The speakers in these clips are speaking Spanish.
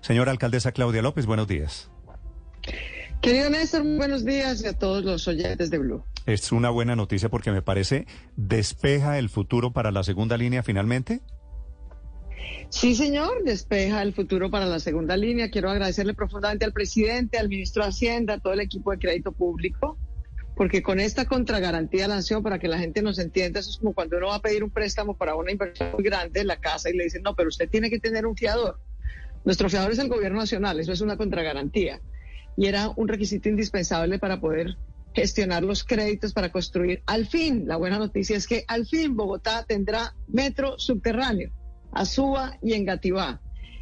Señora alcaldesa Claudia López, buenos días. Querido Néstor, buenos días y a todos los oyentes de Blue. Es una buena noticia porque me parece despeja el futuro para la segunda línea finalmente. Sí, señor, despeja el futuro para la segunda línea. Quiero agradecerle profundamente al presidente, al ministro de Hacienda, a todo el equipo de crédito público, porque con esta contragarantía de la nación, para que la gente nos entienda, eso es como cuando uno va a pedir un préstamo para una inversión muy grande en la casa y le dicen, no, pero usted tiene que tener un fiador. Nuestro fiador es el gobierno nacional, eso es una contragarantía. Y era un requisito indispensable para poder gestionar los créditos para construir. Al fin, la buena noticia es que al fin Bogotá tendrá metro subterráneo Azúa y en Gativá.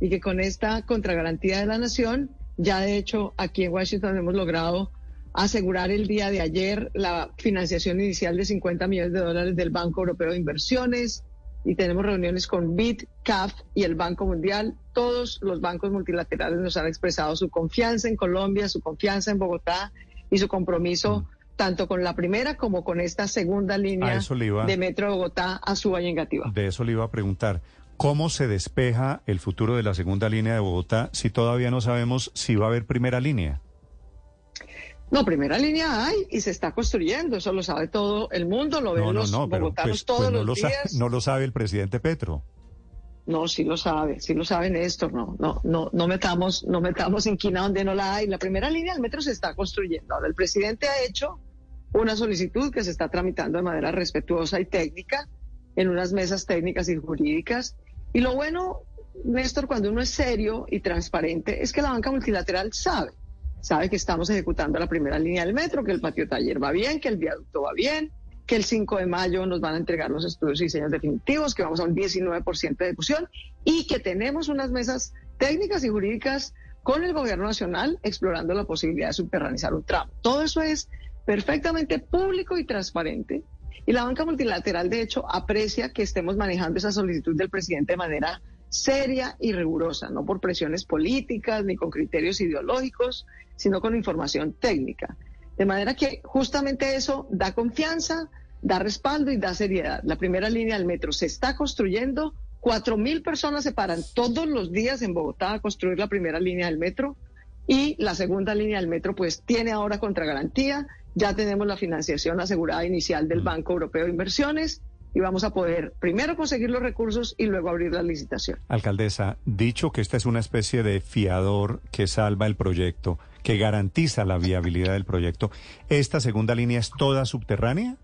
Y que con esta contragarantía de la nación, ya de hecho aquí en Washington hemos logrado asegurar el día de ayer la financiación inicial de 50 millones de dólares del Banco Europeo de Inversiones y tenemos reuniones con BID, CAF y el Banco Mundial. Todos los bancos multilaterales nos han expresado su confianza en Colombia, su confianza en Bogotá y su compromiso mm. tanto con la primera como con esta segunda línea de Metro Bogotá, Azúa y Engativá. De eso le iba a preguntar. ¿Cómo se despeja el futuro de la segunda línea de Bogotá si todavía no sabemos si va a haber primera línea? No, primera línea hay y se está construyendo, eso lo sabe todo el mundo, lo ven los bogotanos pues, todos pues los días. no lo sabe el presidente Petro. No, sí lo sabe, sí lo sabe Néstor, no, no, no, no metamos, no metamos inquina donde no la hay. La primera línea del metro se está construyendo. Ahora, el presidente ha hecho una solicitud que se está tramitando de manera respetuosa y técnica en unas mesas técnicas y jurídicas y lo bueno, Néstor, cuando uno es serio y transparente, es que la banca multilateral sabe, sabe que estamos ejecutando la primera línea del metro, que el patio taller va bien, que el viaducto va bien, que el 5 de mayo nos van a entregar los estudios y diseños definitivos, que vamos a un 19% de ejecución y que tenemos unas mesas técnicas y jurídicas con el gobierno nacional explorando la posibilidad de subterranizar un tramo. Todo eso es perfectamente público y transparente y la banca multilateral, de hecho, aprecia que estemos manejando esa solicitud del presidente de manera seria y rigurosa, no por presiones políticas ni con criterios ideológicos, sino con información técnica. De manera que justamente eso da confianza, da respaldo y da seriedad. La primera línea del metro se está construyendo, cuatro mil personas se paran todos los días en Bogotá a construir la primera línea del metro y la segunda línea del metro pues tiene ahora contragarantía ya tenemos la financiación asegurada inicial del mm. Banco Europeo de Inversiones y vamos a poder primero conseguir los recursos y luego abrir la licitación. Alcaldesa, dicho que esta es una especie de fiador que salva el proyecto, que garantiza la viabilidad del proyecto, ¿esta segunda línea es toda subterránea?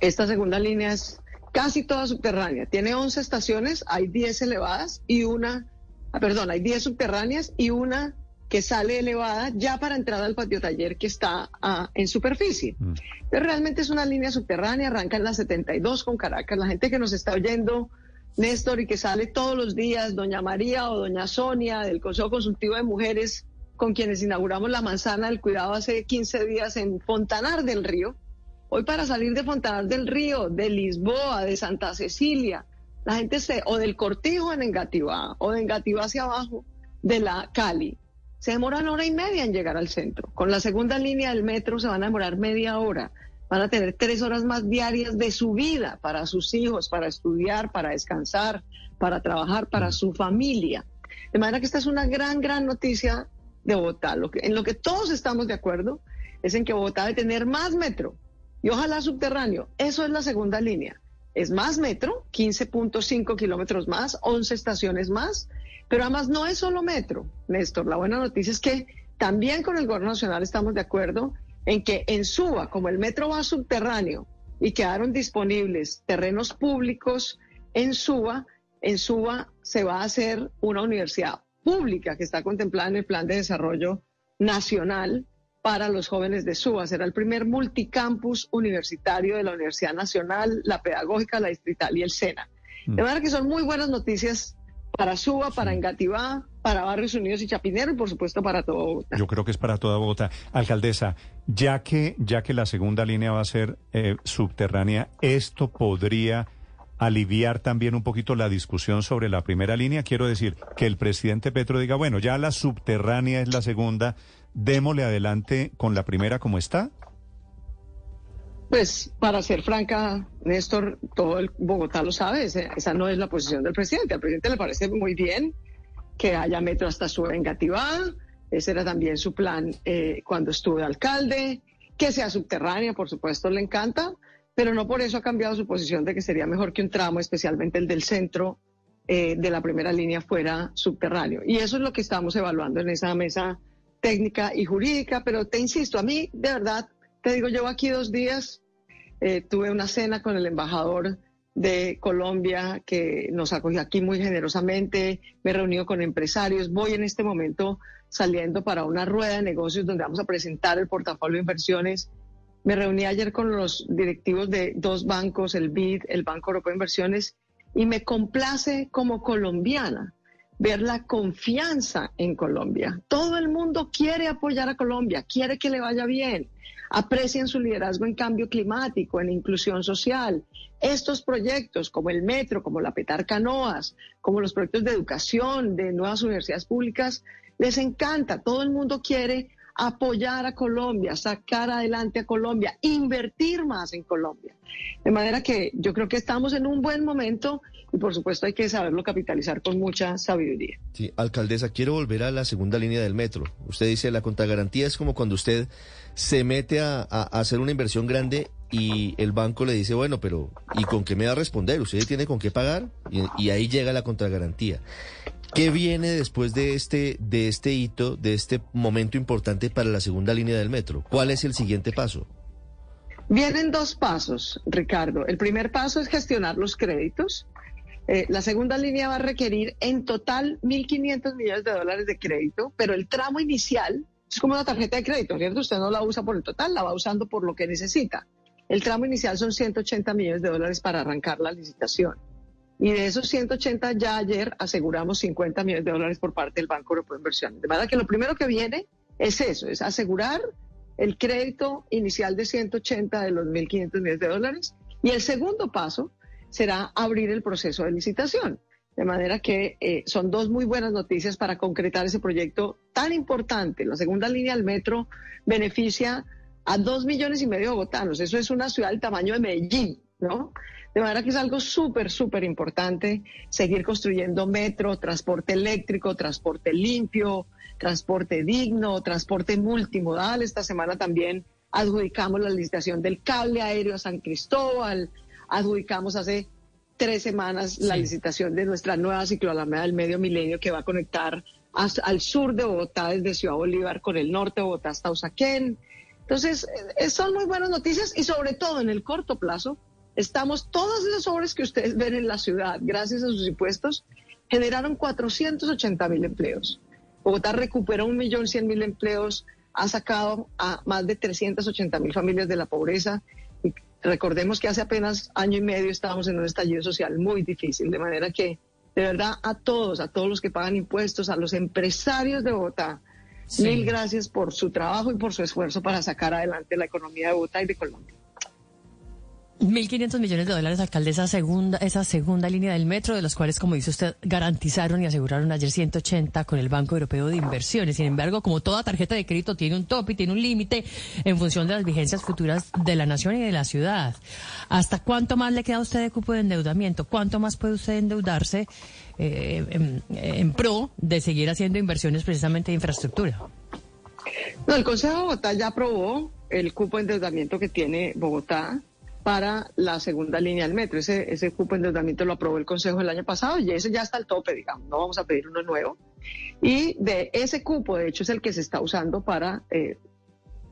Esta segunda línea es casi toda subterránea. Tiene 11 estaciones, hay 10 elevadas y una, ah, perdón, hay 10 subterráneas y una que sale elevada ya para entrar al patio taller que está ah, en superficie. Mm. Pero realmente es una línea subterránea, arranca en la 72 con Caracas. La gente que nos está oyendo, Néstor, y que sale todos los días, doña María o doña Sonia del Consejo Consultivo de Mujeres, con quienes inauguramos la manzana del cuidado hace 15 días en Fontanar del Río. Hoy para salir de Fontanar del Río, de Lisboa, de Santa Cecilia, la gente se, o del Cortijo en Engativá, o de Engativá hacia abajo, de la Cali se demoran hora y media en llegar al centro. Con la segunda línea del metro se van a demorar media hora. Van a tener tres horas más diarias de su vida para sus hijos, para estudiar, para descansar, para trabajar, para mm. su familia. De manera que esta es una gran, gran noticia de Bogotá. Lo que, en lo que todos estamos de acuerdo es en que Bogotá debe tener más metro y ojalá subterráneo. Eso es la segunda línea. Es más metro, 15.5 kilómetros más, 11 estaciones más pero además no es solo metro, Néstor. La buena noticia es que también con el gobierno nacional estamos de acuerdo en que en Suba, como el metro va subterráneo y quedaron disponibles terrenos públicos en Suba, en Suba se va a hacer una universidad pública que está contemplada en el plan de desarrollo nacional para los jóvenes de Suba. Será el primer multicampus universitario de la Universidad Nacional, la Pedagógica, la Distrital y el SENA. De mm. manera que son muy buenas noticias para Suba, para Engativá, para Barrios Unidos y Chapinero y por supuesto para toda Bogotá. Yo creo que es para toda Bogotá. Alcaldesa, ya que, ya que la segunda línea va a ser eh, subterránea, ¿esto podría aliviar también un poquito la discusión sobre la primera línea? Quiero decir, que el presidente Petro diga, bueno, ya la subterránea es la segunda, démosle adelante con la primera como está. Pues para ser franca, Néstor, todo el Bogotá lo sabe, esa no es la posición del presidente. Al presidente le parece muy bien que haya metro hasta su Engativá, ese era también su plan eh, cuando estuvo de alcalde, que sea subterránea, por supuesto, le encanta, pero no por eso ha cambiado su posición de que sería mejor que un tramo, especialmente el del centro eh, de la primera línea, fuera subterráneo. Y eso es lo que estamos evaluando en esa mesa técnica y jurídica, pero te insisto, a mí, de verdad, te digo, llevo aquí dos días, eh, tuve una cena con el embajador de Colombia que nos acogió aquí muy generosamente, me he reunido con empresarios, voy en este momento saliendo para una rueda de negocios donde vamos a presentar el portafolio de inversiones. Me reuní ayer con los directivos de dos bancos, el BID, el Banco Europeo de Inversiones, y me complace como colombiana ver la confianza en Colombia. Todo el mundo quiere apoyar a Colombia, quiere que le vaya bien aprecian su liderazgo en cambio climático, en inclusión social. Estos proyectos, como el metro, como la Petar Canoas, como los proyectos de educación de nuevas universidades públicas, les encanta. Todo el mundo quiere apoyar a Colombia, sacar adelante a Colombia, invertir más en Colombia. De manera que yo creo que estamos en un buen momento y por supuesto hay que saberlo capitalizar con mucha sabiduría. Sí, alcaldesa, quiero volver a la segunda línea del metro. Usted dice la contragarantía es como cuando usted se mete a, hacer una inversión grande y el banco le dice, bueno, pero ¿y con qué me va a responder? Usted tiene con qué pagar y, y ahí llega la contragarantía. ¿Qué viene después de este, de este hito, de este momento importante para la segunda línea del metro? ¿Cuál es el siguiente paso? Vienen dos pasos, Ricardo. El primer paso es gestionar los créditos. Eh, la segunda línea va a requerir en total 1.500 millones de dólares de crédito, pero el tramo inicial es como una tarjeta de crédito, ¿cierto? Usted no la usa por el total, la va usando por lo que necesita. El tramo inicial son 180 millones de dólares para arrancar la licitación. Y de esos 180 ya ayer aseguramos 50 millones de dólares por parte del Banco Europeo de Inversiones. De manera que lo primero que viene es eso, es asegurar el crédito inicial de 180 de los 1.500 millones de dólares. Y el segundo paso será abrir el proceso de licitación. De manera que eh, son dos muy buenas noticias para concretar ese proyecto tan importante. La segunda línea del metro beneficia a dos millones y medio de bogotanos. Eso es una ciudad del tamaño de Medellín, ¿no? De manera que es algo súper, súper importante seguir construyendo metro, transporte eléctrico, transporte limpio, transporte digno, transporte multimodal. Esta semana también adjudicamos la licitación del cable aéreo a San Cristóbal, adjudicamos hace tres semanas la licitación de nuestra nueva cicloalameda del medio milenio que va a conectar al sur de Bogotá desde Ciudad Bolívar con el norte de Bogotá hasta Usaquén. Entonces, eh, son muy buenas noticias y sobre todo en el corto plazo, estamos, todas esas obras que ustedes ven en la ciudad, gracias a sus impuestos, generaron 480 mil empleos. Bogotá recuperó un millón cien mil empleos, ha sacado a más de 380 mil familias de la pobreza. Y recordemos que hace apenas año y medio estábamos en un estallido social muy difícil, de manera que de verdad a todos, a todos los que pagan impuestos, a los empresarios de Bogotá, mil gracias por su trabajo y por su esfuerzo para sacar adelante la economía de Bogotá y de Colombia. 1.500 millones de dólares, alcalde, esa segunda, esa segunda línea del metro, de los cuales, como dice usted, garantizaron y aseguraron ayer 180 con el Banco Europeo de Inversiones. Sin embargo, como toda tarjeta de crédito tiene un tope y tiene un límite en función de las vigencias futuras de la nación y de la ciudad. ¿Hasta cuánto más le queda a usted de cupo de endeudamiento? ¿Cuánto más puede usted endeudarse eh, en, en, pro de seguir haciendo inversiones precisamente de infraestructura? No, el Consejo de Bogotá ya aprobó el cupo de endeudamiento que tiene Bogotá para la segunda línea del metro. Ese, ese cupo de endeudamiento lo aprobó el Consejo el año pasado y ese ya está al tope, digamos, no vamos a pedir uno nuevo. Y de ese cupo, de hecho, es el que se está usando para eh,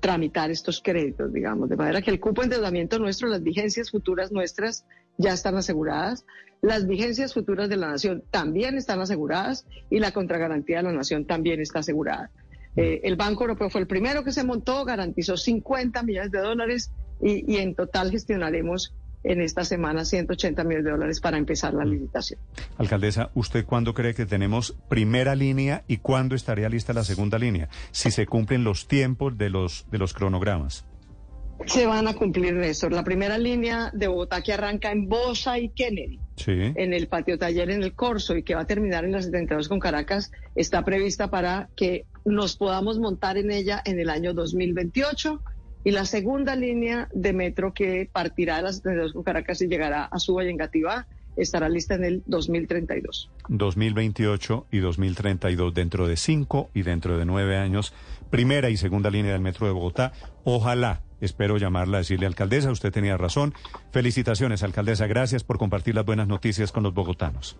tramitar estos créditos, digamos, de manera que el cupo de endeudamiento nuestro, las vigencias futuras nuestras ya están aseguradas, las vigencias futuras de la nación también están aseguradas y la contragarantía de la nación también está asegurada. Eh, el Banco Europeo fue el primero que se montó, garantizó 50 millones de dólares y, en total gestionaremos en esta semana 180 millones de dólares para empezar la mm. licitación. Alcaldesa, ¿usted cuándo cree que tenemos primera línea y cuándo estaría lista la segunda línea? Si se cumplen los tiempos de los, de los cronogramas. Se van a cumplir, Néstor. La primera línea de Bogotá que arranca en Bosa y Kennedy, en el patio taller en el Corso y que va a terminar en las 72 con Caracas, está prevista para que nos podamos montar en ella en el año 2028 y la segunda línea de metro que partirá de las 72 con Caracas y llegará a Suba y Engativá estará lista en el 2032. 2028 y 2032, dentro de cinco y dentro de nueve años, primera y segunda línea del Metro de Bogotá. Ojalá, espero llamarla, decirle alcaldesa, usted tenía razón. Felicitaciones, alcaldesa, gracias por compartir las buenas noticias con los bogotanos.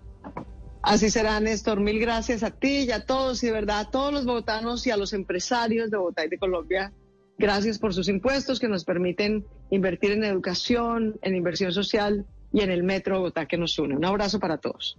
Así será, Néstor. Mil gracias a ti y a todos y de verdad a todos los bogotanos y a los empresarios de Bogotá y de Colombia. Gracias por sus impuestos que nos permiten invertir en educación, en inversión social y en el Metro Bogotá que nos une. Un abrazo para todos.